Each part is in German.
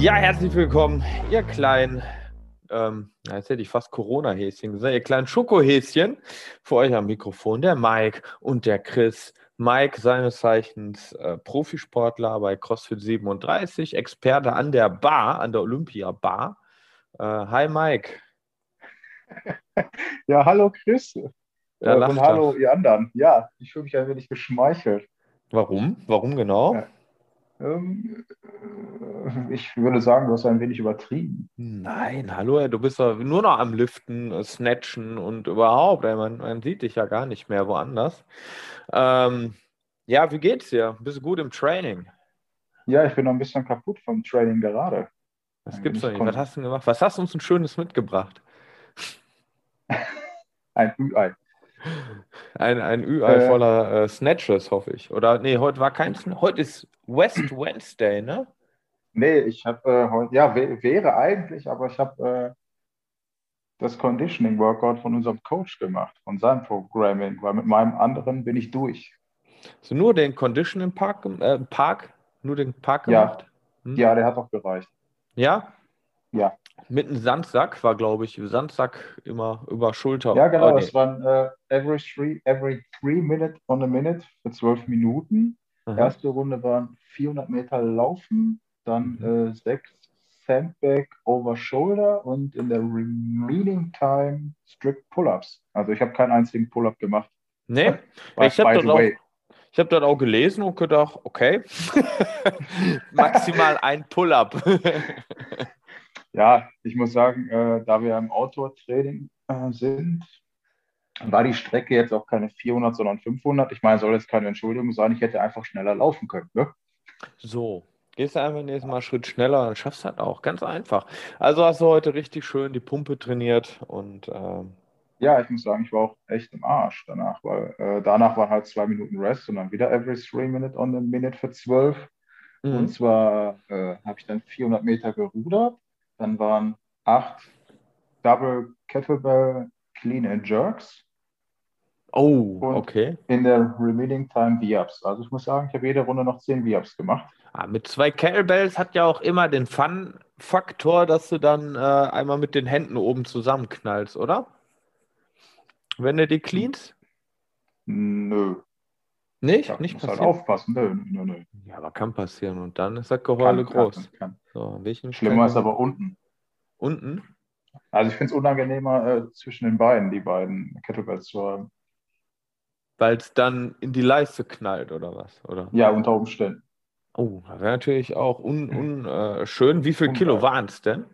Ja, herzlich willkommen, ihr kleinen, ähm, jetzt hätte ich fast Corona-Häschen gesagt, ihr kleinen Schokohäschen. Für euch am Mikrofon der Mike und der Chris. Mike, seines Zeichens äh, Profisportler bei CrossFit 37, Experte an der Bar, an der Olympia Bar. Äh, hi Mike. Ja, hallo Chris. Ja, Äh, und hallo ihr anderen. Ja, ich fühle mich ein wenig geschmeichelt. Warum? Warum genau? Ja. Ähm, äh, ich würde sagen, du hast ein wenig übertrieben. Nein, hallo, du bist doch nur noch am Lüften, äh, Snatchen und überhaupt, man, man sieht dich ja gar nicht mehr woanders. Ähm, ja, wie geht's dir? Bist du gut im Training? Ja, ich bin noch ein bisschen kaputt vom Training gerade. Ein gibt's nicht. Was hast du denn gemacht? Was hast du uns ein Schönes mitgebracht? Ein Ü-Ei. Ein, ein Ü-Ei Äh. voller äh, Snatches, hoffe ich. Oder nee, heute war kein Heute ist West Wednesday, ne? Nee, ich habe äh, heute, ja, wär- wäre eigentlich, aber ich habe äh, das Conditioning Workout von unserem Coach gemacht, von seinem Programming, weil mit meinem anderen bin ich durch. Hast du nur den Conditioning Park, äh, Park, nur den Park Ja. gemacht? Hm? Ja, der hat auch gereicht. Ja? Ja. Mit einem Sandsack war, glaube ich, Sandsack immer über Schulter. Ja, genau, Oh, nee. es waren äh, every three, every three minute on a minute für zwölf Minuten. Aha. Erste Runde waren 400 Meter Laufen, dann Mhm. äh, sechs Sandbag over Shoulder und in der remaining time strict Pull-ups. Also ich habe keinen einzigen Pull-up gemacht. Nee, By, Ich hab by das the auch- way. ich habe das auch gelesen und gedacht, okay, maximal ein Pull-up. Ja, ich muss sagen, äh, da wir im Outdoor-Training äh, sind, war die Strecke jetzt auch keine 400, sondern 500. Ich meine, soll jetzt keine Entschuldigung sein, ich hätte einfach schneller laufen können. Ne? So, gehst du einfach nächstes Mal einen Schritt schneller und schaffst das auch. Ganz einfach. Also hast du heute richtig schön die Pumpe trainiert und ähm, Ja, ich muss sagen, ich war auch echt im Arsch danach, weil äh, danach waren halt zwei Minuten Rest und dann wieder every three minute on a minute für zwölf. mhm. Und zwar äh, habe ich dann 400 Meter gerudert, dann waren acht Double Kettlebell Clean and Jerks oh, Und- okay. in der remaining time V-Ups. Also ich muss sagen, ich habe jede Runde noch 10 V-Ups gemacht. Ah, mit zwei Kettlebells hat ja auch immer den Fun-Faktor, dass du dann äh, einmal mit den Händen oben zusammenknallst, oder? Wenn du die cleanst? Nö, Nicht? ich Nicht muss halt passieren? aufpassen. Nö, nö, nö. Ja, aber kann passieren und dann ist das Geheule Kann, groß. kann, kann. So, Schlimmer ist aber unten. Unten? Also ich finde es unangenehmer äh, zwischen den Beinen, die beiden Kettlebells zu haben. Weil es dann in die Leiste knallt oder was? Oder? Ja, unter Umständen. Oh, das wäre natürlich auch un, un, äh, schön. Wie viel Ungeil. Kilo waren es denn?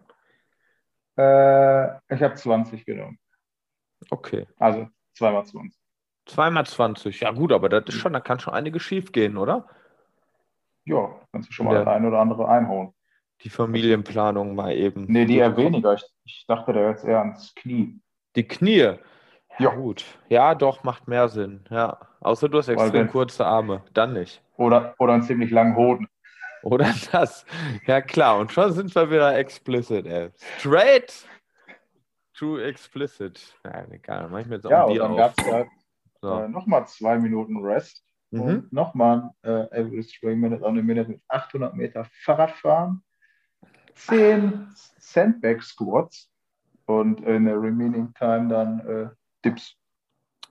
Äh, ich habe 20 genommen. Okay. Also zweimal 20. Zweimal 20. Ja, gut, aber das ist schon, da kann schon einiges schief gehen, oder? Ja, kannst du schon mal Ja. ein oder andere einhauen. Die Familienplanung mal eben. Nee, die eher weniger. Ich, ich dachte da jetzt eher ans Knie. Die Knie. Ja, Ja. gut. Ja, doch, macht mehr Sinn. Ja. Außer du hast extrem wenn- kurze Arme. Dann nicht. Oder, oder einen ziemlich langen Hoden. Oder das. Ja, klar. Und schon sind wir wieder explicit, ey. Straight to explicit. Ja, egal. Mach ich mir jetzt auch Ja, dann auf. gab es halt So. äh, nochmal zwei Minuten Rest. Mhm. Und nochmal äh, every three minute on a minute mit 800 Meter Fahrradfahren, 10 Sandbag Squats und in der remaining time dann äh, Dips.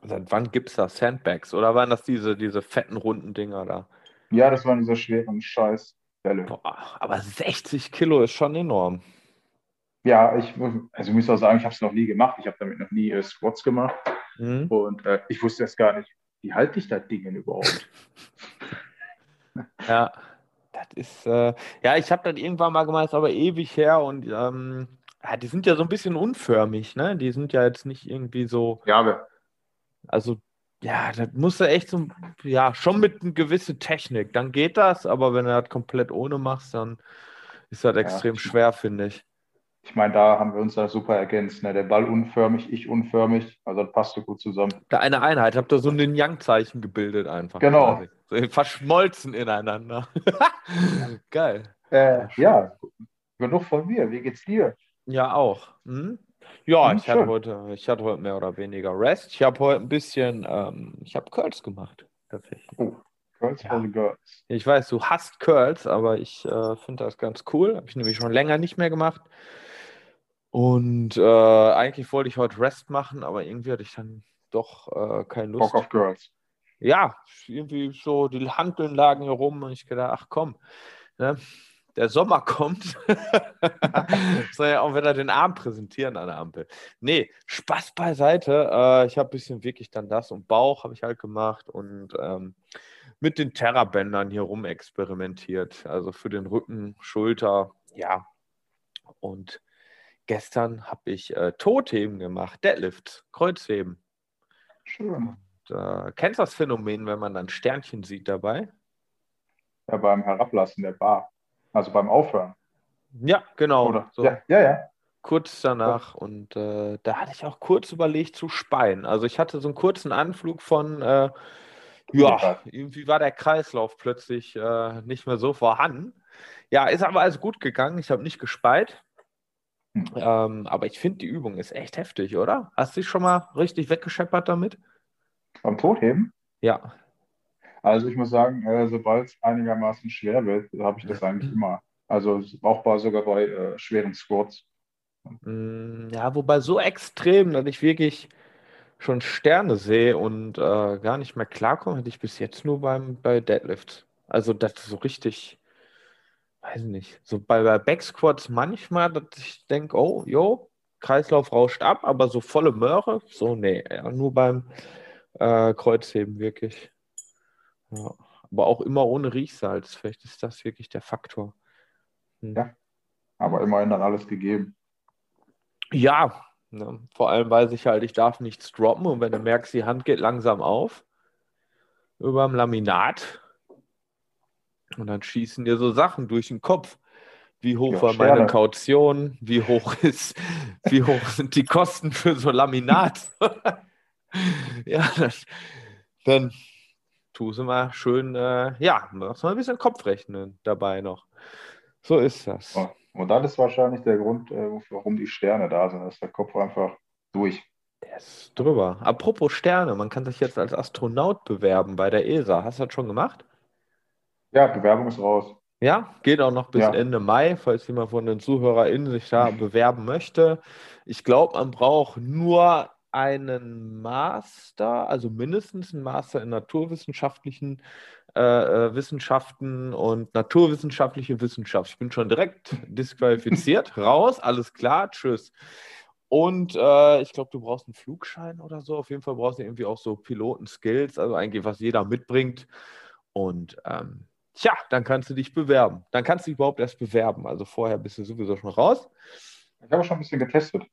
Seit wann gibt es da Sandbags? Oder waren das diese, diese fetten runden Dinger da? Ja, das waren diese schweren Scheißbälle. Boah, aber 60 Kilo ist schon enorm. Ja, ich, also ich muss auch sagen, ich habe es noch nie gemacht. Ich habe damit noch nie äh, Squats gemacht Mhm. und äh, ich wusste jetzt gar nicht, wie halte ich das Ding denn überhaupt? Ja, das ist, äh, ja, ich habe das irgendwann mal gemacht, aber ewig her und ähm, ja, die sind ja so ein bisschen unförmig, ne? Die sind ja jetzt nicht irgendwie so, Ja, aber also, ja, das musst du echt so, ja, schon mit einer gewissen Technik, dann geht das, aber wenn du das komplett ohne machst, dann ist das extrem ich- schwer, finde ich. Ich meine, da haben wir uns ja super ergänzt. Ne? Der Ball unförmig, ich unförmig. Also das passte gut zusammen. Da eine Einheit, habt ihr so ein Yin-Yang-Zeichen gebildet einfach. Genau. So verschmolzen ineinander. Geil. Äh, ja, genug von mir. Wie geht's dir? Ja, auch. Hm? Ja, Hm, ich hatte heute, ich hatte heute mehr oder weniger Rest. Ich habe heute ein bisschen, ähm, ich habe Curls gemacht, tatsächlich. Oh, Curls Ja. for the Girls. Ich weiß, du hasst Curls, aber ich äh, finde das ganz cool. Habe ich nämlich schon länger nicht mehr gemacht. Und äh, eigentlich wollte ich heute Rest machen, aber irgendwie hatte ich dann doch äh, keine Lust. Bock auf Girls. ja, irgendwie so, die Handeln lagen hier rum und ich gedacht, ach komm, ne, der Sommer kommt. Soll ja auch wieder den Arm präsentieren an der Ampel. Nee, Spaß beiseite. Äh, ich habe ein bisschen wirklich dann das und Bauch habe ich halt gemacht und ähm, mit den Terrabändern hier rum experimentiert. Also für den Rücken, Schulter, ja. Und gestern habe ich äh, Totheben gemacht, Deadlift, Kreuzheben. Schön. Äh, kennst du das Phänomen, wenn man dann Sternchen sieht dabei? Ja, beim Herablassen der Bar. Also beim Aufhören. Ja, genau. Oder? So Ja, ja, ja. kurz danach. Und äh, da hatte ich auch kurz überlegt zu speien. Also ich hatte so einen kurzen Anflug von, äh, ja, irgendwie war der Kreislauf plötzlich äh, nicht mehr so vorhanden. Ja, ist aber alles gut gegangen. Ich habe nicht gespeit. Hm. Ähm, aber ich finde, die Übung ist echt heftig, oder? Hast du dich schon mal richtig weggescheppert damit? Beim Totheben. Ja. Also ich muss sagen, äh, sobald es einigermaßen schwer wird, habe ich das eigentlich immer. Also auch bei, sogar bei äh, schweren Squats. Mm, Ja, wobei so extrem, dass ich wirklich schon Sterne sehe und äh, gar nicht mehr klarkomme, hatte ich bis jetzt nur beim, bei Deadlift. Also das ist so richtig, weiß nicht, so bei, bei Backsquats manchmal, dass ich denke, oh, jo, Kreislauf rauscht ab, aber so volle Möhre, so nee, nur beim äh, Kreuzheben wirklich. Ja. Aber auch immer ohne Riechsalz, vielleicht ist das wirklich der Faktor. Hm. Ja. Aber immerhin dann alles gegeben. Ja, ne, vor allem weiß ich halt, ich darf nichts droppen und wenn du merkst, die Hand geht langsam auf über dem Laminat und dann schießen dir so Sachen durch den Kopf. Wie hoch Ja, war meine Sterne. Kaution? Wie hoch ist, wie hoch sind die Kosten für so Laminat? ja, das, dann tu sie mal schön, äh, ja, machst mal ein bisschen Kopfrechnen dabei noch. So ist das. Oh. Und das ist wahrscheinlich der Grund, äh, warum die Sterne da sind. Ist der Kopf einfach durch. Der ist drüber. Apropos Sterne, man kann sich jetzt als Astronaut bewerben bei der ESA. Hast du das schon gemacht? Ja, Bewerbung ist raus. Ja, geht auch noch bis Ja. Ende Mai, falls jemand von den ZuhörerInnen sich da bewerben möchte. Ich glaube, man braucht nur einen Master, also mindestens einen Master in naturwissenschaftlichen äh, äh, Wissenschaften und naturwissenschaftliche Wissenschaft. Ich bin schon direkt disqualifiziert, raus, alles klar, tschüss. Und äh, ich glaube, du brauchst einen Flugschein oder so. Auf jeden Fall brauchst du irgendwie auch so Piloten-Skills, also eigentlich, was jeder mitbringt. Und ähm, tja, dann kannst du dich bewerben. Dann kannst du dich überhaupt erst bewerben. Also vorher bist du sowieso schon raus. Ich habe schon ein bisschen getestet.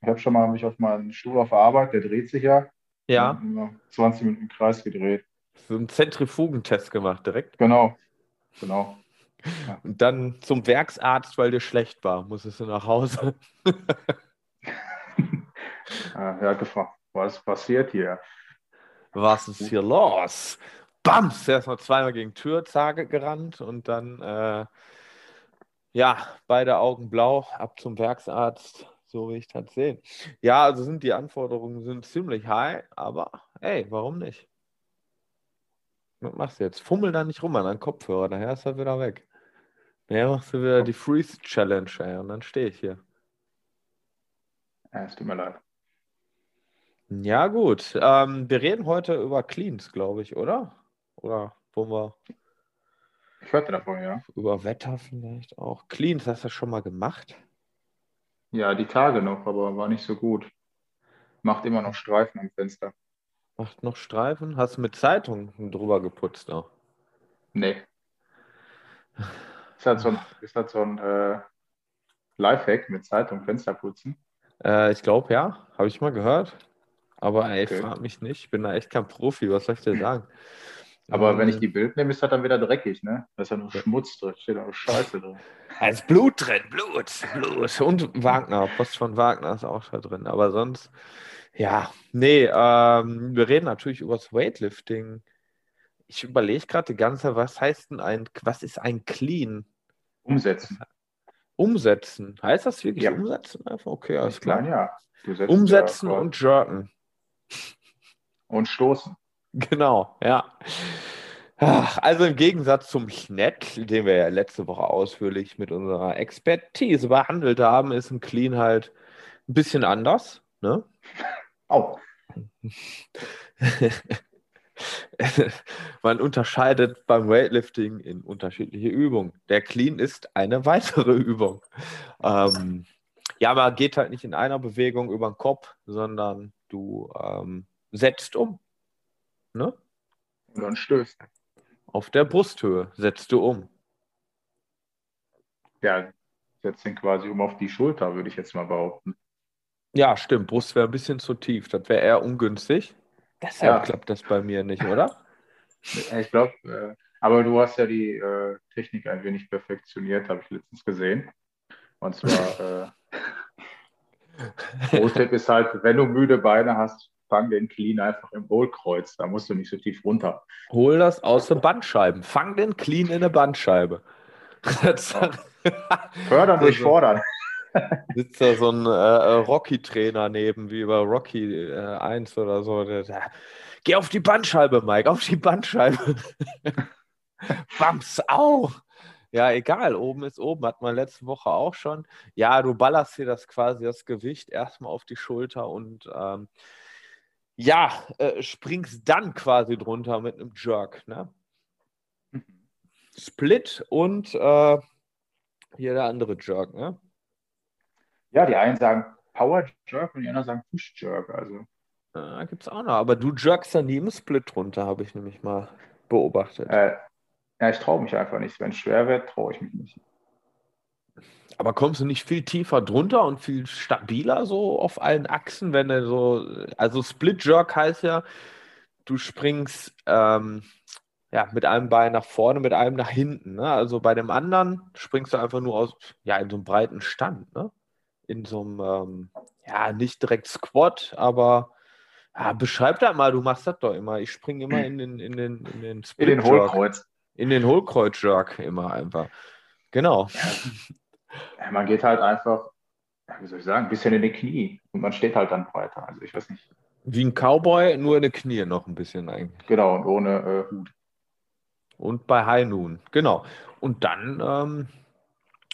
Ich habe schon mal mich auf meinen Stuhl auf der Arbeit, der dreht sich ja. Ja, Immer 20 Minuten im Kreis gedreht. so einen Zentrifugentest gemacht direkt. Genau. Genau. Und dann zum Werksarzt, weil dir schlecht war, musstest du nach Hause. Er hat gefragt, was passiert hier? Was ist hier los? Bams! Er noch zweimal gegen Türzage gerannt und dann, äh, ja, beide Augen blau, ab zum Werksarzt, so will ich das sehen. Ja, also sind die Anforderungen sind ziemlich high, aber ey, warum nicht? Was machst du jetzt? Fummel da nicht rum an deinen Kopfhörer, daher ist er wieder weg. Daher machst du wieder die Freeze Challenge, ey, und dann stehe ich hier. Ja, es tut mir leid. Ja, gut. Ähm, wir reden heute über Cleans, glaube ich, oder? Oder wollen wir Ich hörte davon, ja. über Wetter vielleicht auch? Cleans, hast du das schon mal gemacht? Ja, die Tage noch, aber war nicht so gut. Macht immer noch Streifen am Fenster. Macht noch Streifen? Hast du mit Zeitung drüber geputzt auch? Nee. Ist halt so ein, ist halt so ein äh, Lifehack mit Zeitung Fenster putzen. Äh, ich glaube, ja. Habe ich mal gehört. Aber ey, Okay. frag mich nicht. Ich bin da echt kein Profi. Was soll ich dir sagen? Aber wenn ich die Bild nehme, ist das dann wieder dreckig, ne? Da ist ja nur Schmutz drin, steht auch Scheiße drin. Da ist Blut drin, Blut, Blut. Und Wagner, Post von Wagner ist auch da drin. Aber sonst, ja, nee, ähm, wir reden natürlich über das Weightlifting. Ich überlege gerade die ganze Zeit, was heißt denn ein, was ist ein Clean? Umsetzen. Umsetzen. Heißt das wirklich Ja. umsetzen einfach? Okay, alles Ich meine, klar. ja. Umsetzen ja, und jerken. und stoßen. Genau, ja. Also im Gegensatz zum Schnitt, den wir ja letzte Woche ausführlich mit unserer Expertise behandelt haben, ist ein Clean halt ein bisschen anders. Ne? Auch. Man unterscheidet beim Weightlifting in unterschiedliche Übungen. Der Clean ist eine weitere Übung. Ähm, ja, man geht halt nicht in einer Bewegung über den Kopf, sondern du ähm, setzt um. Ne? Und dann stößt. Auf der Brusthöhe setzt du um. Ja, setzt ihn quasi um auf die Schulter, würde ich jetzt mal behaupten. Ja, stimmt. Brust wäre ein bisschen zu tief. Das wäre eher ungünstig. Deshalb Ja. klappt das bei mir nicht, oder? Ich glaube, äh, aber du hast ja die äh, Technik ein wenig perfektioniert, habe ich letztens gesehen. Und zwar, äh, Pro-Tipp ist halt, wenn du müde Beine hast, fang den Clean einfach im Hohlkreuz. Da musst du nicht so tief runter. Hol das aus den Bandscheiben. Fang den Clean in eine Bandscheibe. Fördern durch Also- Fordern. sitzt da so ein äh, äh, Rocky-Trainer neben, wie bei Rocky äh, 1 oder so. Der, der, Geh auf die Bandscheibe, Mike, auf die Bandscheibe. Bams, au! Ja, egal, oben ist oben, hat man letzte Woche auch schon. Ja, du ballerst dir das quasi, das Gewicht erstmal auf die Schulter und ähm, ja, äh, springst dann quasi drunter mit einem Jerk. Ne? Split und äh, hier der andere Jerk, ne? Ja, die einen sagen Power Jerk und die anderen sagen Push Jerk. Also, Ja, gibt's auch noch. Aber du jerkst da nie im Split runter, habe ich nämlich mal beobachtet. äh, ja, ich traue mich einfach nicht. Wenn es schwer wird, traue ich mich nicht. Aber kommst du nicht viel tiefer drunter und viel stabiler so auf allen Achsen, wenn du so. Also Split Jerk heißt ja, du springst ähm, ja, mit einem Bein nach vorne, mit einem nach hinten. Ne? Also bei dem anderen springst du einfach nur aus, ja, in so einem breiten Stand, ne? In so einem, ähm, ja, nicht direkt Squat, aber ja, beschreib das mal, du machst das doch immer. Ich springe immer in den, in den, in den In Split den Jerk. Hohlkreuz. In den Hohlkreuz-Jerk immer einfach. Genau. Ja, man geht halt einfach, wie soll ich sagen, ein bisschen in die Knie und man steht halt dann breiter. Also ich weiß nicht. Wie ein Cowboy, nur in den Knie noch ein bisschen eigentlich. Genau, und ohne äh, Hut. Und bei High Noon, genau. Und dann, ähm,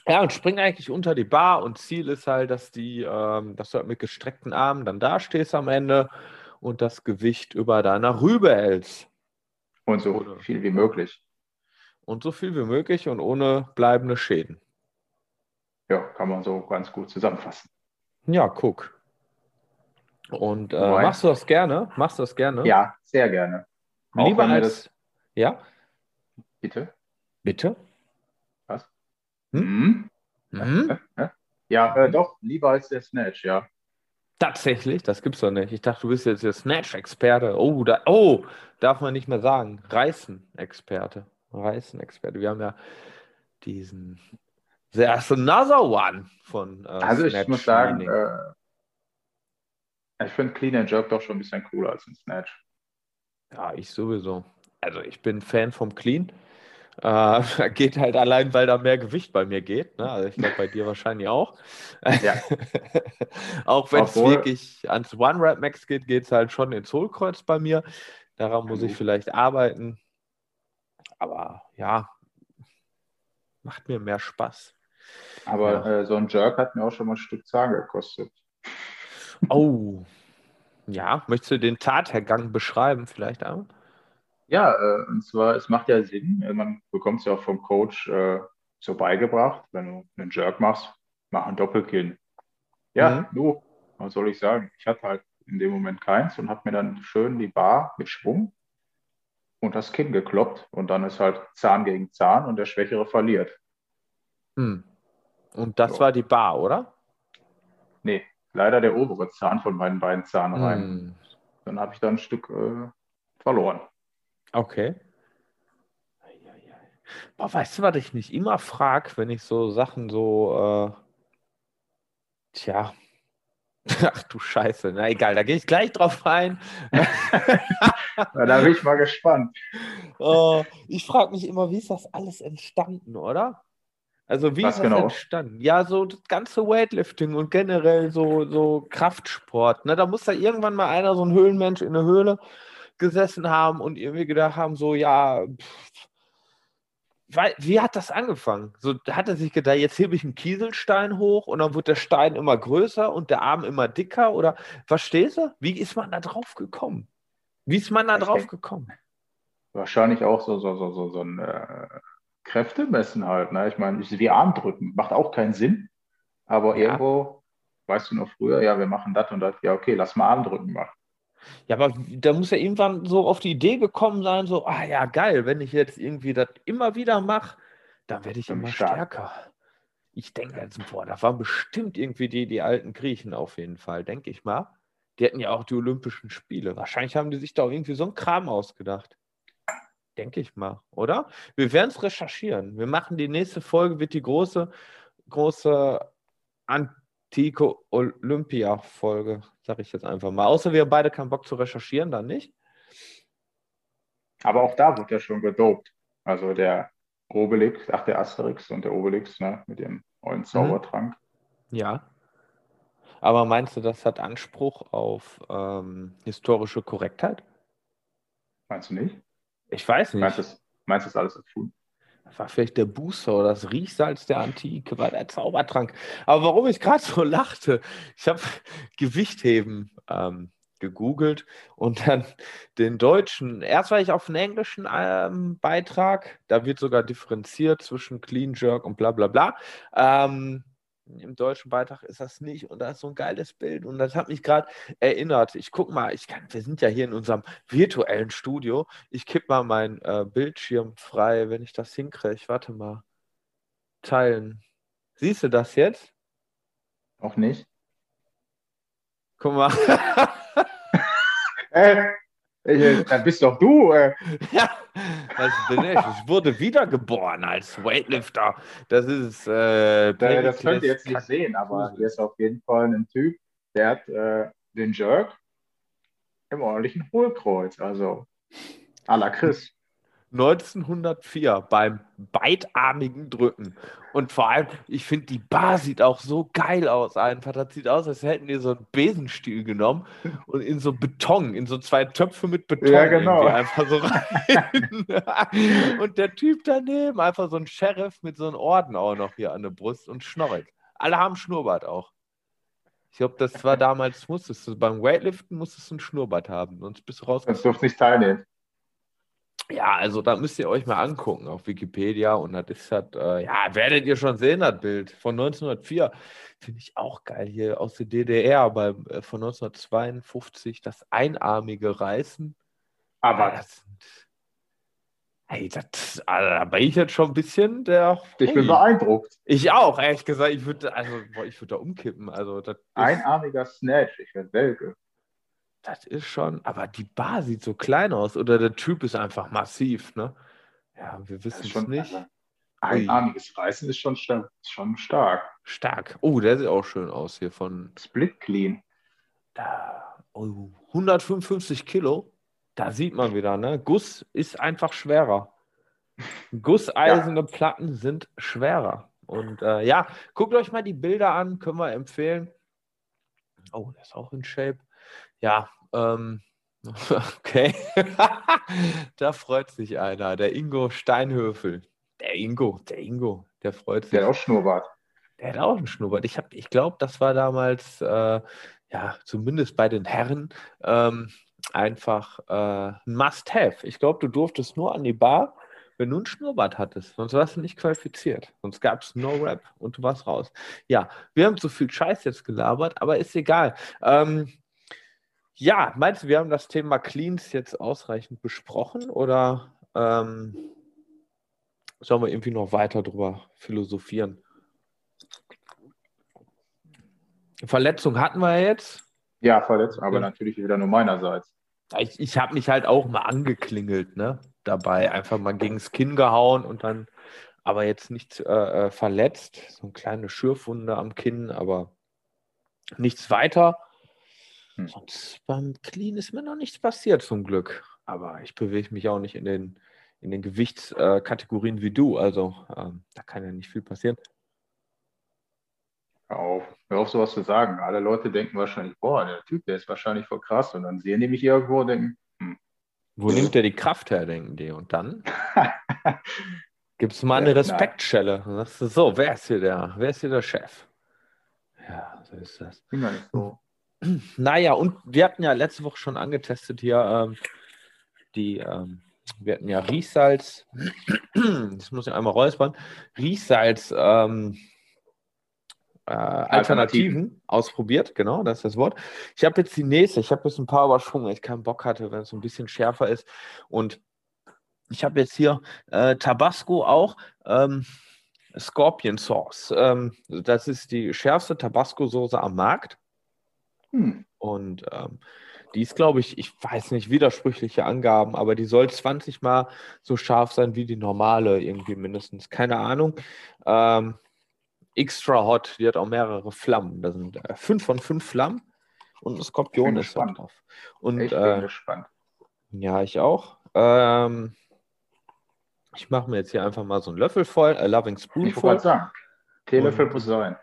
ja, und spring eigentlich unter die Bar und Ziel ist halt, dass die, ähm, dass du halt mit gestreckten Armen dann da stehst am Ende und das Gewicht über deiner Rübe hältst. Und so viel wie möglich. Und so viel wie möglich und ohne bleibende Schäden. Ja, kann man so ganz gut zusammenfassen. Ja, guck. Und äh, machst du das gerne? Machst du das gerne? Ja, sehr gerne. Auch Lieber als. Ja, Bitte? bitte? Was? Hm? Mhm. Ja, äh, doch, lieber als der Snatch, ja. Tatsächlich, das gibt's doch nicht. Ich dachte, du bist jetzt der Snatch-Experte. Oh, da, oh, darf man nicht mehr sagen. Reißen-Experte. Reißen-Experte. Wir haben ja diesen There's another one von äh, Also ich Snatch muss sagen, äh, ich finde Clean and Jerk doch schon ein bisschen cooler als ein Snatch. Ja, ich sowieso. Also ich bin Fan vom Clean. Äh, geht halt allein, weil da mehr Gewicht bei mir geht. Ne? Also ich glaube, bei dir wahrscheinlich auch. Ja. auch wenn es wirklich ans One-Rap-Max geht, geht es halt schon ins Hohlkreuz bei mir. Daran muss ich Gut. vielleicht arbeiten. Aber ja, macht mir mehr Spaß. Aber Ja. äh, so ein Jerk hat mir auch schon mal ein Stück Zahn gekostet. Oh. Ja, möchtest du den Tathergang beschreiben vielleicht auch? Ja, äh, und zwar, es macht ja Sinn, äh, man bekommt es ja auch vom Coach äh, so beigebracht, wenn du einen Jerk machst, mach ein Doppelkinn. Ja, Mhm. du, was soll ich sagen? Ich hatte halt in dem Moment keins und habe mir dann schön die Bar mit Schwung und das Kinn gekloppt und dann ist halt Zahn gegen Zahn und der Schwächere verliert. Hm. Und das So. war die Bar, oder? Nee, leider der obere Zahn von meinen beiden Zahnreihen. Hm. Dann habe ich da ein Stück äh, verloren. Okay. Boah, weißt du, was ich mich immer frage, wenn ich so Sachen so, äh, tja, ach du Scheiße, na egal, da gehe ich gleich drauf ein. Ja, da bin ich mal gespannt. Oh, ich frage mich immer, wie ist das alles entstanden, oder? Also wie Was ist das genau? entstanden? Ja, so das ganze Weightlifting und generell so, so Kraftsport. Ne? Da muss da irgendwann mal einer, so ein Höhlenmensch in eine Höhle, gesessen haben und irgendwie gedacht haben, so, ja, pff, weil, wie hat das angefangen? So hat er sich gedacht, jetzt hebe ich einen Kieselstein hoch und dann wird der Stein immer größer und der Arm immer dicker oder verstehst du? Wie ist man da drauf gekommen? Wie ist man da Ich drauf gekommen? Wahrscheinlich auch so, so, so, so, so ein äh, Kräftemessen halt. Ne? Ich meine, wie Armdrücken macht auch keinen Sinn, aber Ja. irgendwo, weißt du noch früher, ja, wir machen das und das, ja, okay, lass mal Armdrücken machen. Ja, aber da muss er irgendwann so auf die Idee gekommen sein, so, ah ja, geil, wenn ich jetzt irgendwie das immer wieder mache, dann werde ich immer stark. stärker. Ich denke jetzt, boah, da waren bestimmt irgendwie die, die alten Griechen auf jeden Fall, denke ich mal. Die hatten ja auch die Olympischen Spiele. Wahrscheinlich haben die sich da auch irgendwie so einen Kram ausgedacht. Denke ich mal, oder? Wir werden es recherchieren. Wir machen die nächste Folge, wird die große, große antike Olympia-Folge, sage ich jetzt einfach mal. Außer wir haben beide keinen Bock zu recherchieren, dann nicht. Aber auch da wird ja schon gedopt. Also der Obelix, ach, der Asterix und der Obelix, ne, mit dem neuen Zaubertrank. Ja. Aber meinst du, das hat Anspruch auf ähm, historische Korrektheit? Meinst du nicht? Ich weiß Meinst du, nicht. das, meinst du das alles erfunden? War vielleicht der Booster oder das Riechsalz der Antike, war der Zaubertrank. Aber warum ich gerade so lachte, ich habe Gewichtheben ähm, gegoogelt und dann den deutschen, erst war ich auf einen englischen ähm, Beitrag, da wird sogar differenziert zwischen Clean Jerk und bla bla bla. Ähm, Im deutschen Beitrag ist das nicht und da ist so ein geiles Bild und das hat mich gerade erinnert. Ich guck mal, ich kann, wir sind ja hier in unserem virtuellen Studio. Ich kipp mal meinen äh, Bildschirm frei, wenn ich das hinkriege. Warte mal. Teilen. Siehst du das jetzt? Auch nicht? Guck mal. Äh, dann bist doch du. Äh. ja, das bin ich. Ich wurde wiedergeboren als Weightlifter. Das ist. Äh, Äh, das könnt ihr jetzt nicht sehen, aber hier ist auf jeden Fall ein Typ, der hat äh, den Jerk im ordentlichen Hohlkreuz. Also à la Chris. 1904 beim beidarmigen Drücken. Und vor allem, ich finde, die Bar sieht auch so geil aus einfach. Das sieht aus, als hätten die so einen Besenstiel genommen und in so Beton, in so zwei Töpfe mit Beton Ja, genau. einfach so rein. und der Typ daneben, einfach so ein Sheriff mit so einem Orden auch noch hier an der Brust und schnorret. Alle haben Schnurrbart auch. Ich glaube, das war damals, musstest du beim Weightliften musstest du ein Schnurrbart haben, sonst bist du raus. Sonst durfte nicht teilnehmen. Ja, also da müsst ihr euch mal angucken auf Wikipedia und das ist halt, äh, ja, werdet ihr schon sehen, das Bild von 1904. Finde ich auch geil hier aus der DDR, beim, äh, von 1952, das einarmige Reißen. Ja, Aber das hey, das, also, da bin ich jetzt schon ein bisschen der. ich bin beeindruckt. Ich auch, ehrlich gesagt, ich würde, also, boah, ich würde da umkippen. Also, das ist, Einarmiger Snatch, ich werde Welke. Das ist schon, aber die Bar sieht so klein aus oder der Typ ist einfach massiv, ne? Ja, wir wissen es schon nicht. also, einarmiges Reißen ist schon, stark- schon stark. Stark. Oh, der sieht auch schön aus hier von Split Clean. da. Oh, 155 Kilo. Da sieht man wieder, ne? Guss ist einfach schwerer. Gusseiserne Platten sind schwerer. Und äh, ja, guckt euch mal die Bilder an, können wir empfehlen. Oh, der ist auch in Shape. Ja, ähm, okay. da freut sich einer. Der Ingo Steinhöfel. Der Ingo, der Ingo, der freut sich. Der hat auch Schnurrbart. Der hat auch einen Schnurrbart. Ich, hab- ich glaube, das war damals, äh, ja, zumindest bei den Herren, ähm, einfach äh, ein Must-Have. Ich glaube, du durftest nur an die Bar, wenn du einen Schnurrbart hattest. Sonst warst du nicht qualifiziert. Sonst gab es No-Rap und du warst raus. Ja, wir haben zu viel Scheiß jetzt gelabert, aber ist egal. Ähm, ja, meinst du, wir haben das Thema Cleans jetzt ausreichend besprochen oder ähm, sollen wir irgendwie noch weiter drüber philosophieren? Verletzung hatten wir ja jetzt. Ja, verletzt, aber Ja. natürlich wieder nur meinerseits. Ich, ich habe mich halt auch mal angeklingelt, ne? Dabei einfach mal gegen das Kinn gehauen und dann, aber jetzt nicht äh, äh, verletzt. So eine kleine Schürfwunde am Kinn, aber nichts weiter. Hm. Sonst beim Clean ist mir noch nichts passiert, zum Glück. Aber ich bewege mich auch nicht in den, in den Gewichtskategorien Kategorien wie du. Also ähm, da kann ja nicht viel passieren. Hör auf, hör auf, sowas zu sagen. Alle Leute denken wahrscheinlich, boah, der Typ, der ist wahrscheinlich voll krass. Und dann sehen die mich irgendwo und denken, hm, Wo nimmt der die Kraft her, denken die? Und dann gibt es mal eine Ja, Respektschelle. Sagst du, so, wer ist hier der? Wer ist hier der Chef? Ja, so ist das. Bin gar nicht so. Naja, und wir hatten ja letzte Woche schon angetestet hier ähm, die, ähm, wir hatten ja Riechsalz, das muss ich einmal räuspern, Riechsalz ähm, äh, Alternativen ausprobiert, genau, das ist das Wort. Ich habe jetzt die nächste, ich habe jetzt ein paar überschwungen, weil ich keinen Bock hatte, wenn es so ein bisschen schärfer ist. Und ich habe jetzt hier äh, Tabasco auch. Ähm, Scorpion Sauce. Ähm, das ist die schärfste Tabasco-Soße am Markt. Hm. Und ähm, die ist, glaube ich, ich weiß nicht, widersprüchliche Angaben, aber die soll 20 Mal so scharf sein wie die normale, irgendwie mindestens. Keine Ahnung. Ähm, extra hot, die hat auch mehrere Flammen. Da sind äh, fünf von fünf Flammen und ein Skorpion ist da drauf. Und Ich bin äh, gespannt. ja, ich auch. Ähm, ich mache mir jetzt hier einfach mal so einen Löffel voll, äh, Loving Spoon Ich wollte voll. sagen, Teelöffel muss sein.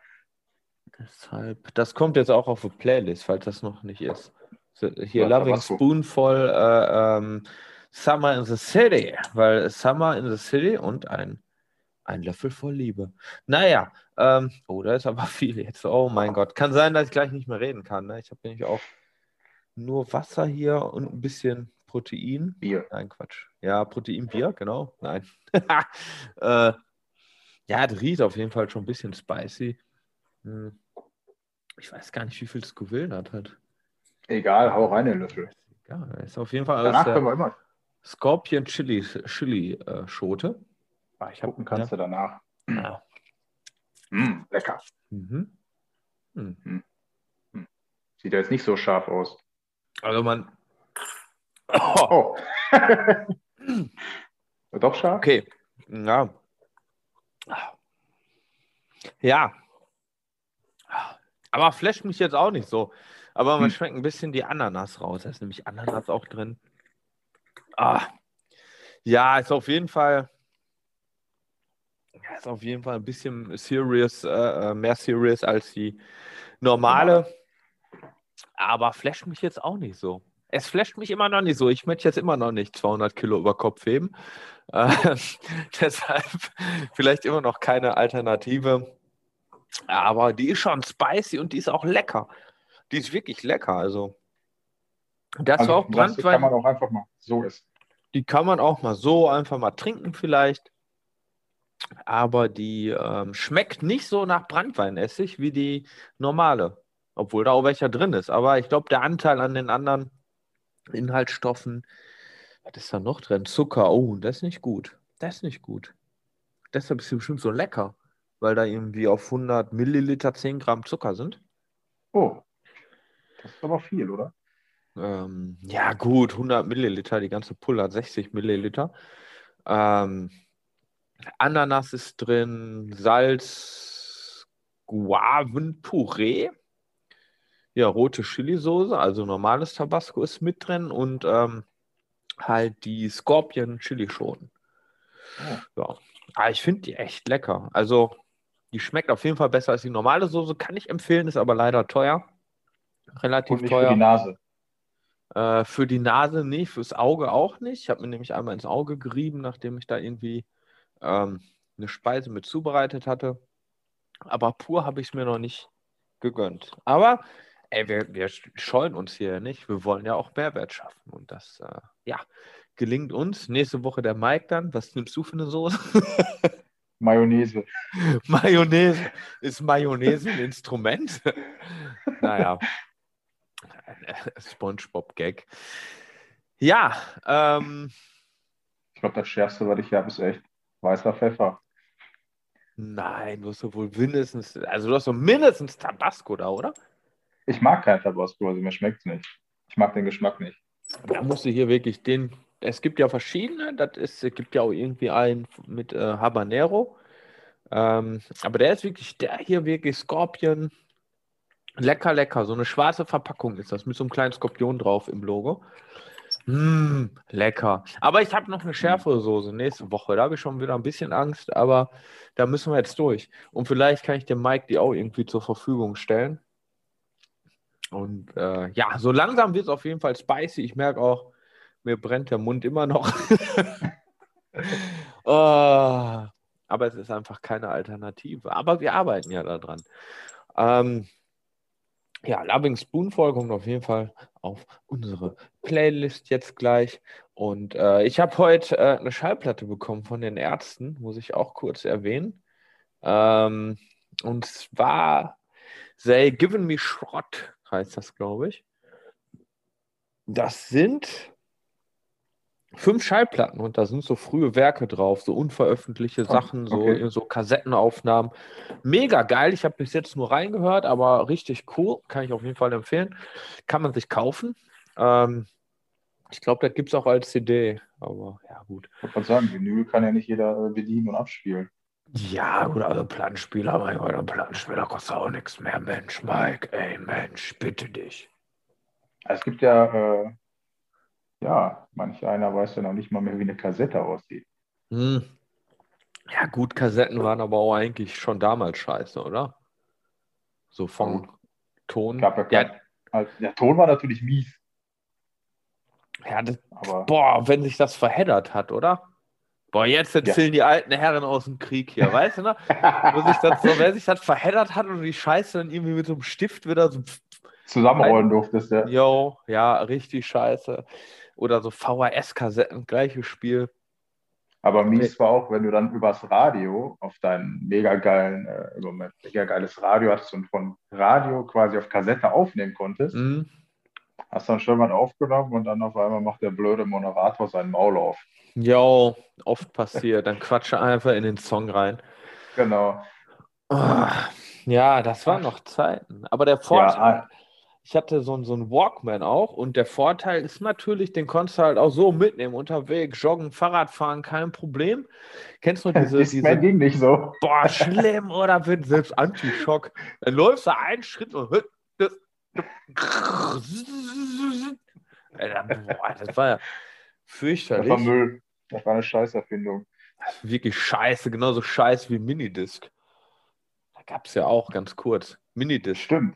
Deshalb, das kommt jetzt auch auf die Playlist, falls das noch nicht ist. Hier Loving? Spoonful äh, ähm, Summer in the City, weil Summer in the City und ein, ein Löffel voll Liebe. Naja, ähm, oh, da ist aber viel jetzt. Oh mein Gott. Kann sein, dass ich gleich nicht mehr reden kann. Ne? Ich habe nämlich auch nur Wasser hier und ein bisschen Protein. Bier. Nein, Quatsch. Ja, Proteinbier, genau. Nein. äh, ja, das riecht auf jeden Fall schon ein bisschen spicy. Hm. Ich weiß gar nicht, wie viel Scoville das hat. Egal, hau rein den Löffel. Ja, ist auf jeden Fall Danach aus können wir immer Scorpion Chili, Chili äh, Schote. Ah, ich gucken, kannst du danach. Ja. Mm, lecker. Mhm. Hm. Sieht ja jetzt nicht so scharf aus. Also man. Oh, Oh. Doch scharf? okay. Ja. Ja. Aber flasht mich jetzt auch nicht so. Aber man Hm. schmeckt ein bisschen die Ananas raus. Da ist nämlich Ananas auch drin. Ah. Ja, ist auf jeden Fall. Ja, ist auf jeden Fall ein bisschen serious, äh, äh, mehr serious als die normale. Aber flasht mich jetzt auch nicht so. Es flasht mich immer noch nicht so. Ich möchte jetzt immer noch nicht 200 Kilo über Kopf heben. Äh, deshalb vielleicht immer noch keine Alternative. Aber die ist schon spicy und die ist auch lecker. Die ist wirklich lecker. Also, das Also, war auch das kann Brandwein. man auch einfach mal so essen. Die kann man auch mal so einfach mal trinken vielleicht. Aber die ähm, schmeckt nicht so nach Brandweinessig wie die normale. Obwohl da auch welcher drin ist. Aber ich glaube, der Anteil an den anderen Inhaltsstoffen, was ist da noch drin? Zucker, oh, das ist nicht gut. Das ist nicht gut. Deshalb ist sie bestimmt so lecker. Weil da irgendwie auf 100 Milliliter 10 Gramm Zucker sind. Oh. Das ist aber viel, oder? Ähm, ja, gut, 100 Milliliter, die ganze Pulle hat 60 Milliliter. Ähm, Ananas ist drin, Salz, Guavenpüree, ja, rote Chili-Soße, also normales Tabasco ist mit drin und ähm, halt die Scorpion-Chili-Schoten. Ja, aber ich finde die echt lecker. Also, die schmeckt auf jeden Fall besser als die normale Soße, kann ich empfehlen, ist aber leider teuer. Relativ teuer. für die Nase. Äh, für die Nase nicht, fürs Auge auch nicht. Ich habe mir nämlich einmal ins Auge gerieben, nachdem ich da irgendwie ähm, eine Speise mit zubereitet hatte. Aber pur habe ich es mir noch nicht gegönnt. Aber ey, wir, wir scheuen uns hier nicht. Wir wollen ja auch Mehrwert schaffen. Und das, äh, ja, gelingt uns. Nächste Woche der Mike dann. Was nimmst du für eine Soße? Mayonnaise. Mayonnaise. Ist Mayonnaise ein Instrument? naja. SpongeBob-Gag. Ja, ähm, Ich glaube, das Schärfste, was ich habe, ist echt weißer Pfeffer. nein, du hast doch wohl mindestens, also du hast doch mindestens Tabasco da, oder? Ich mag kein Tabasco, also mir schmeckt es nicht. Ich mag den Geschmack nicht. Da musst du hier wirklich den, es gibt ja verschiedene, das ist, es gibt ja auch irgendwie einen mit äh, Habanero, ähm, aber der ist wirklich, der hier wirklich Scorpion, lecker, lecker, so eine schwarze Verpackung ist das, mit so einem kleinen Skorpion drauf im Logo. Mm, lecker. Aber ich habe noch eine schärfere Soße nächste Woche. Da habe ich schon wieder ein bisschen Angst, aber da müssen wir jetzt durch. Und vielleicht kann ich dem Mike die auch irgendwie zur Verfügung stellen. Und äh, ja, so langsam wird es auf jeden Fall spicy. Ich merke auch, Mir brennt der Mund immer noch. oh, aber es ist einfach keine Alternative. Aber wir arbeiten ja daran. Ähm, ja, Loving Spoonful kommt auf jeden Fall auf unsere Playlist jetzt gleich. Und äh, ich habe heute äh, eine Schallplatte bekommen von den Ärzten, muss ich auch kurz erwähnen. Ähm, und zwar They Given Me Schrott heißt das, glaube ich. Das sind fünf Schallplatten und da sind so frühe Werke drauf, so unveröffentlichte Sachen, okay. so, so Kassettenaufnahmen. Mega geil. Ich habe bis jetzt nur reingehört, aber richtig cool. Kann ich auf jeden Fall empfehlen. Kann man sich kaufen. Ähm, ich glaube, das gibt es auch als CD, aber ja, gut. Ich wollte sagen, Vinyl kann ja nicht jeder äh, bedienen und abspielen. Ja, gut, also Plattenspieler, mein Gott, ein Plattenspieler kostet auch nichts mehr. Mensch, Mike, ey, Mensch, bitte dich. Es gibt ja äh, ja, manch einer weiß ja noch nicht mal mehr, wie eine Kassette aussieht. Hm. Ja, gut, Kassetten waren aber auch eigentlich schon damals scheiße, oder? So vom. Ton. Ja, kein, also, der Ton war natürlich mies. Ja, das, aber, boah, wenn sich das verheddert hat, oder? Boah, jetzt erzählen ja. die alten Herren aus dem Krieg hier, weißt du, ne? Wo sich das so, wer sich das verheddert hat und die Scheiße dann irgendwie mit so einem Stift wieder so zusammenrollen durftest, ja. Jo, ja, richtig scheiße oder so VHS-Kassetten, gleiches Spiel. Aber mies war auch, wenn du dann übers Radio auf dein mega geilen, äh, Moment, mega geiles Radio hattest und von Radio quasi auf Kassette aufnehmen konntest. Mhm. Hast dann schon mal aufgenommen und dann auf einmal macht der blöde Moderator seinen Maul auf. Jo, oft passiert. Dann quatsche einfach in den Song rein. Genau. Oh, ja, das waren noch Zeiten. Aber der Vorteil, ja, ich hatte so, so einen Walkman auch und der Vorteil ist natürlich, den konntest du halt auch so mitnehmen, unterwegs, joggen, Fahrrad fahren, kein Problem. Kennst du diese... ist diese ging nicht so. Boah, schlimm, oder wird selbst Antischock. Dann läufst du einen Schritt und... boah, das war ja fürchterlich. Das war Müll. Das war eine Scheißerfindung. Wirklich scheiße, genauso scheiße wie Minidisc. Da gab es ja auch ganz kurz. Minidisc. Stimmt.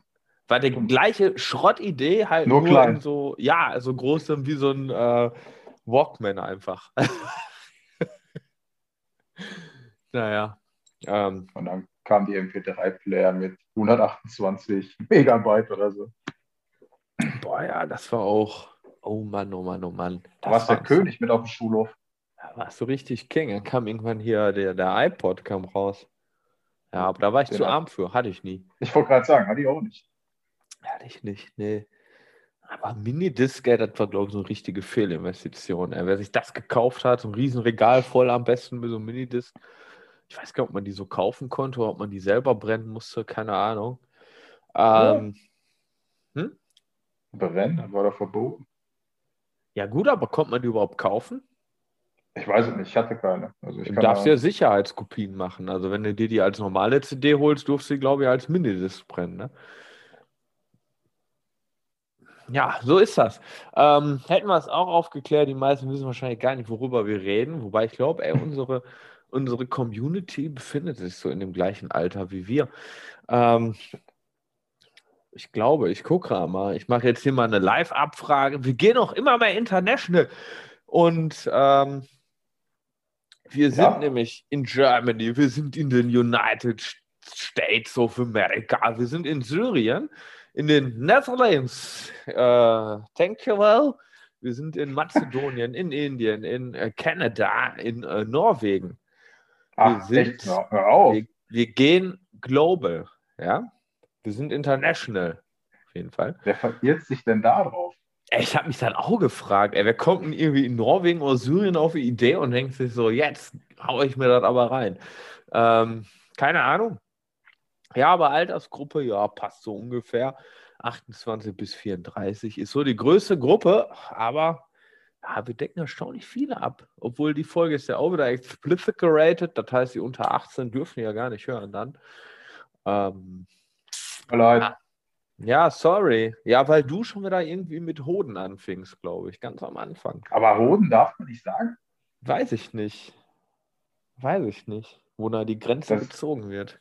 War die gleiche Schrottidee, halt nur, nur klein. so, ja, so groß wie so ein äh, Walkman einfach. naja. Ähm, Und dann kam die MP3-Player mit 128 Megabyte oder so. Boah, ja, das war auch. Oh Mann, oh Mann, oh Mann. Du warst der König mit auf dem Schulhof. Da warst du richtig King. Dann kam irgendwann hier der, der iPod kam raus. Ja, aber da war ich Den zu arm für. Hatte ich nie. Ich wollte gerade sagen, hatte ich auch nicht. Hatte ich nicht, nee. Aber Minidisc, ey, das war, glaube ich, so eine richtige Fehlinvestition. Ey. Wer sich das gekauft hat, so ein Riesenregal voll am besten mit so einem Minidisc. Ich weiß gar nicht, ob man die so kaufen konnte oder ob man die selber brennen musste, keine Ahnung. Ähm, ja. hm? Brennen, war da verboten. Ja, gut, aber konnte man die überhaupt kaufen? Ich weiß es nicht, ich hatte keine. Also ich du darfst ja Sicherheitskopien machen. Also wenn du dir die als normale CD holst, durfst du die, glaube ich, als Minidisc brennen. Ne? Ja, so ist das. Ähm, hätten wir es auch aufgeklärt, die meisten wissen wahrscheinlich gar nicht, worüber wir reden. Wobei ich glaube, unsere, unsere Community befindet sich so in dem gleichen Alter wie wir. Ähm, ich glaube, ich gucke mal. Ich mache jetzt hier mal eine Live-Abfrage. Wir gehen auch immer mehr international. Und ähm, wir sind ja. nämlich in Germany, wir sind in den United States of America, wir sind in Syrien in den Netherlands. Äh, thank you well. Wir sind in Mazedonien, in Indien, in äh, Kanada, in äh, Norwegen. Ach, wir, sind, Hör auf. Wir, wir, gehen global, ja. Wir sind international, auf jeden Fall. Wer verirrt sich denn da drauf? Ich habe mich dann auch gefragt, ey, wer kommt denn irgendwie in Norwegen oder Syrien auf die Idee und denkt sich so, jetzt haue ich mir das aber rein. Ähm, keine Ahnung. Ja, aber Altersgruppe, ja, passt so ungefähr. 28 bis 34 ist so die größte Gruppe, aber ja, wir decken erstaunlich viele ab. Obwohl die Folge ist ja auch wieder explicit geratet, das heißt, die unter 18 dürfen ja gar nicht hören dann. Ähm, ja, ja, sorry. Ja, weil du schon wieder irgendwie mit Hoden anfingst, glaube ich, ganz am Anfang. Aber Hoden darf man nicht sagen? Weiß ich nicht. Weiß ich nicht, wo da die Grenze das, gezogen wird.